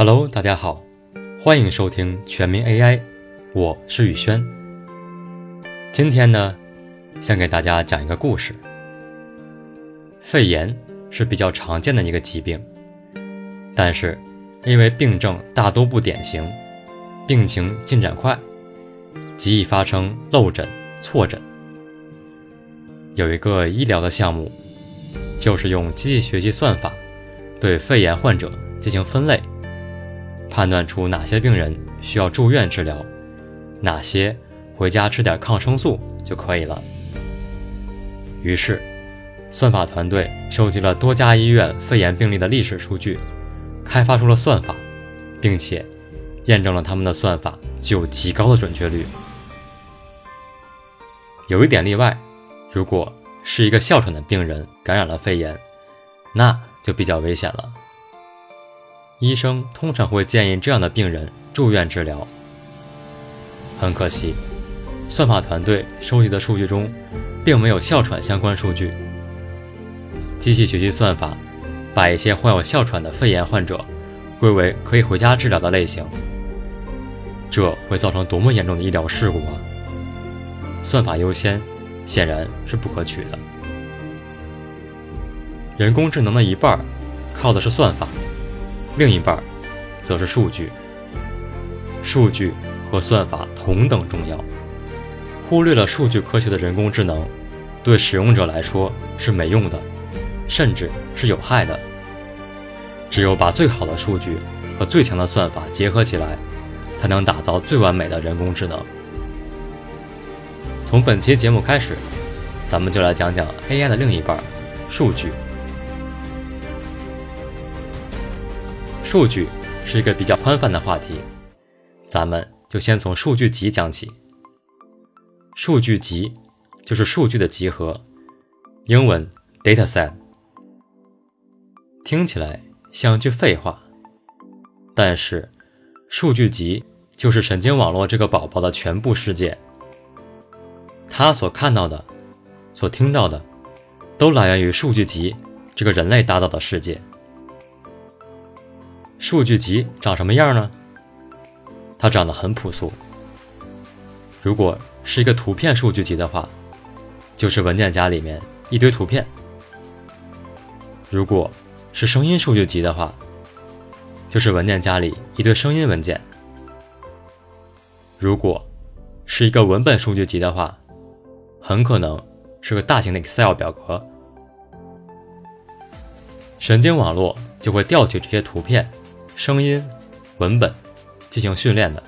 Hello，大家好，欢迎收听全民 AI，我是宇轩。今天呢，先给大家讲一个故事。肺炎是比较常见的一个疾病，但是因为病症大多不典型，病情进展快，极易发生漏诊、错诊。有一个医疗的项目，就是用机器学习算法对肺炎患者进行分类。判断出哪些病人需要住院治疗，哪些回家吃点抗生素就可以了。于是，算法团队收集了多家医院肺炎病例的历史数据，开发出了算法，并且验证了他们的算法具有极高的准确率。有一点例外，如果是一个哮喘的病人感染了肺炎，那就比较危险了。医生通常会建议这样的病人住院治疗。很可惜，算法团队收集的数据中，并没有哮喘相关数据。机器学习算法把一些患有哮喘的肺炎患者归为可以回家治疗的类型，这会造成多么严重的医疗事故啊！算法优先显然是不可取的。人工智能的一半靠的是算法。另一半，则是数据。数据和算法同等重要。忽略了数据科学的人工智能，对使用者来说是没用的，甚至是有害的。只有把最好的数据和最强的算法结合起来，才能打造最完美的人工智能。从本期节目开始，咱们就来讲讲 AI 的另一半——数据。数据是一个比较宽泛的话题，咱们就先从数据集讲起。数据集就是数据的集合，英文 dataset。听起来像句废话，但是数据集就是神经网络这个宝宝的全部世界。它所看到的、所听到的，都来源于数据集这个人类打造的世界。数据集长什么样呢？它长得很朴素。如果是一个图片数据集的话，就是文件夹里面一堆图片；如果是声音数据集的话，就是文件夹里一堆声音文件；如果是一个文本数据集的话，很可能是个大型的 Excel 表格。神经网络就会调取这些图片。声音、文本进行训练的。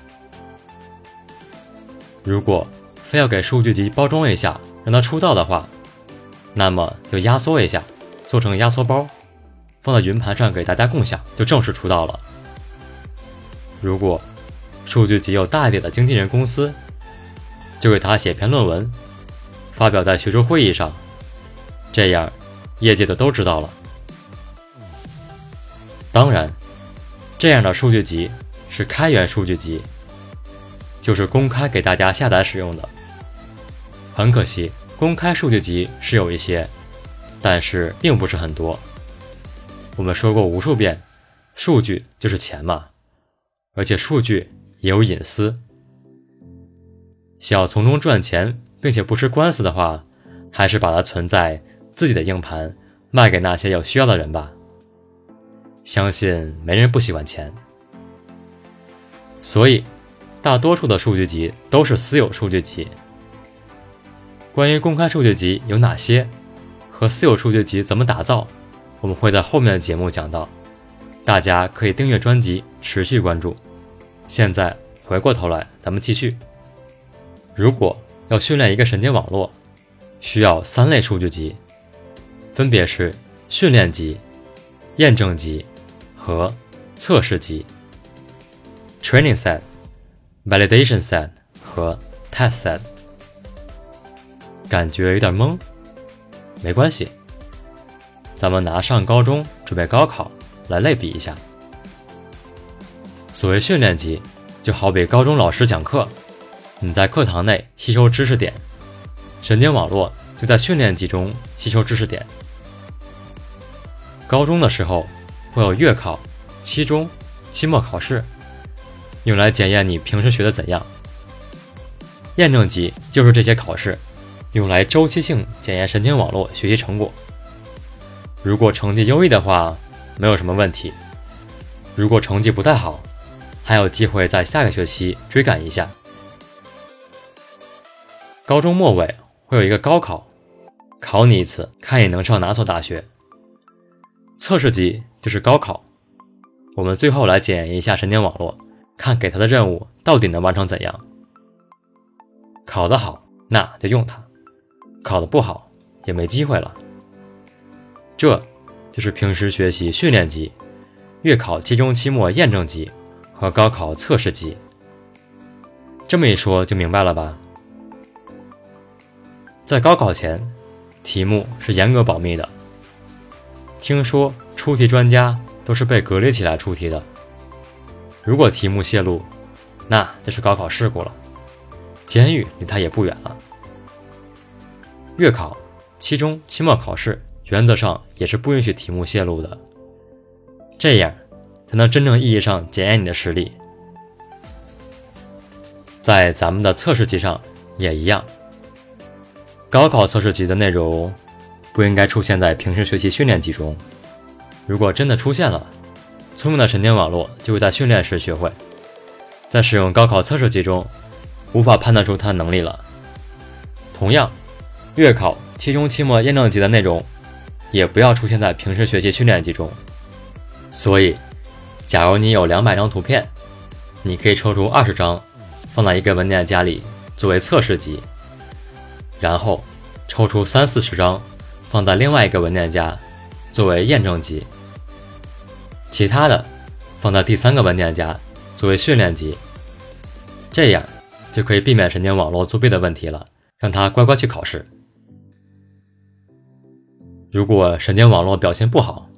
如果非要给数据集包装一下，让它出道的话，那么就压缩一下，做成压缩包，放在云盘上给大家共享，就正式出道了。如果数据集有大一点的经纪人公司，就给他写篇论文，发表在学术会议上，这样业界的都知道了。当然。这样的数据集是开源数据集，就是公开给大家下载使用的。很可惜，公开数据集是有一些，但是并不是很多。我们说过无数遍，数据就是钱嘛，而且数据也有隐私。想要从中赚钱，并且不吃官司的话，还是把它存在自己的硬盘，卖给那些有需要的人吧。相信没人不喜欢钱，所以大多数的数据集都是私有数据集。关于公开数据集有哪些，和私有数据集怎么打造，我们会在后面的节目讲到，大家可以订阅专辑，持续关注。现在回过头来，咱们继续。如果要训练一个神经网络，需要三类数据集，分别是训练集、验证集。和测试集 （training set）、validation set 和 test set，感觉有点懵，没关系，咱们拿上高中准备高考来类比一下。所谓训练集，就好比高中老师讲课，你在课堂内吸收知识点，神经网络就在训练集中吸收知识点。高中的时候。会有月考、期中、期末考试，用来检验你平时学的怎样。验证级就是这些考试，用来周期性检验神经网络学习成果。如果成绩优异的话，没有什么问题；如果成绩不太好，还有机会在下个学期追赶一下。高中末尾会有一个高考，考你一次，看你能上哪所大学。测试机就是高考，我们最后来检验一下神经网络，看给他的任务到底能完成怎样。考得好，那就用它；考得不好，也没机会了。这就是平时学习训练机、月考期中、期末验证机和高考测试机。这么一说就明白了吧？在高考前，题目是严格保密的。听说出题专家都是被隔离起来出题的。如果题目泄露，那就是高考事故了，监狱离他也不远了。月考、期中、期末考试原则上也是不允许题目泄露的，这样才能真正意义上检验你的实力。在咱们的测试题上也一样，高考测试题的内容。不应该出现在平时学习训练集中。如果真的出现了，聪明的神经网络就会在训练时学会，在使用高考测试集中，无法判断出它的能力了。同样，月考、期中、期末验证集的内容，也不要出现在平时学习训练集中。所以，假如你有两百张图片，你可以抽出二十张，放在一个文件夹里作为测试集，然后抽出三四十张。放在另外一个文件夹，作为验证集；其他的放在第三个文件夹，作为训练集。这样就可以避免神经网络作弊的问题了，让他乖乖去考试。如果神经网络表现不好，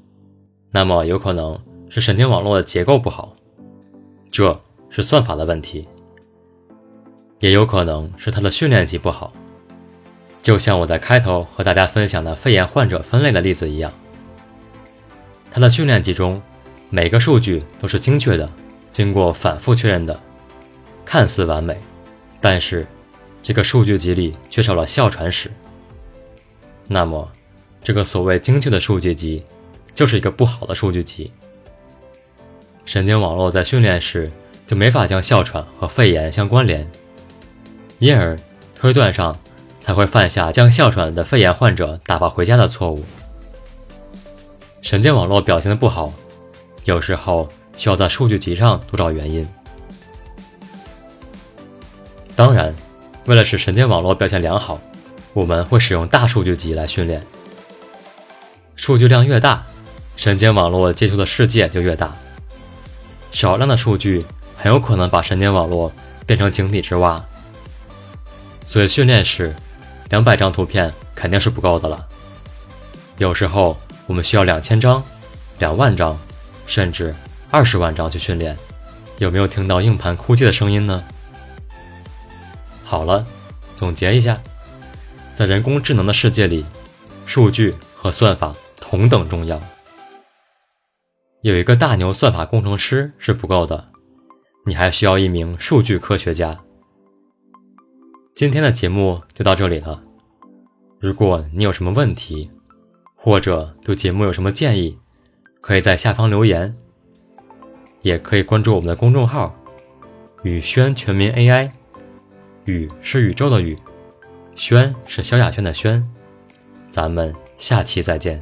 那么有可能是神经网络的结构不好，这是算法的问题；也有可能是它的训练集不好。就像我在开头和大家分享的肺炎患者分类的例子一样，它的训练集中每个数据都是精确的，经过反复确认的，看似完美，但是这个数据集里缺少了哮喘史。那么，这个所谓精确的数据集就是一个不好的数据集。神经网络在训练时就没法将哮喘和肺炎相关联，因而推断上。才会犯下将哮喘的肺炎患者打发回家的错误。神经网络表现的不好，有时候需要在数据集上多找原因。当然，为了使神经网络表现良好，我们会使用大数据集来训练。数据量越大，神经网络接触的世界就越大。少量的数据很有可能把神经网络变成井底之蛙。所以训练时。两百张图片肯定是不够的了，有时候我们需要两千张、两万张，甚至二十万张去训练。有没有听到硬盘哭泣的声音呢？好了，总结一下，在人工智能的世界里，数据和算法同等重要。有一个大牛算法工程师是不够的，你还需要一名数据科学家。今天的节目就到这里了。如果你有什么问题，或者对节目有什么建议，可以在下方留言。也可以关注我们的公众号“宇轩全民 AI”，宇是宇宙的宇，轩是萧亚轩的轩。咱们下期再见。